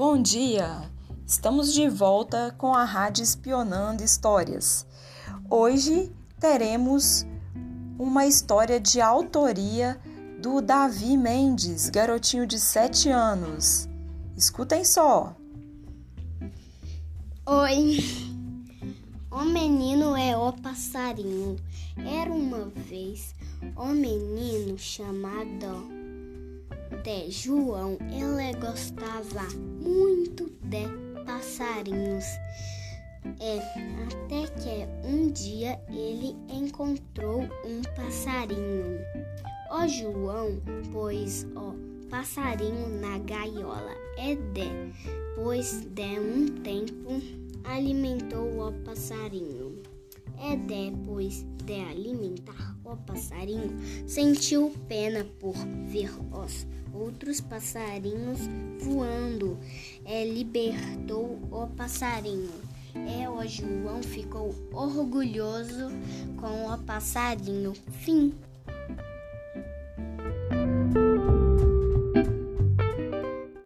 Bom dia! Estamos de volta com a Rádio Espionando Histórias. Hoje teremos uma história de autoria do Davi Mendes, garotinho de 7 anos. Escutem só. Oi. O menino é o passarinho. Era uma vez um menino chamado de João, ele gostava muito de passarinhos. É, até que um dia ele encontrou um passarinho. O João pôs o passarinho na gaiola e depois de um tempo alimentou o passarinho. E depois de alimentar o passarinho, sentiu pena por ver os outros passarinhos voando. É, libertou o passarinho. É, o João ficou orgulhoso com o passarinho. Fim.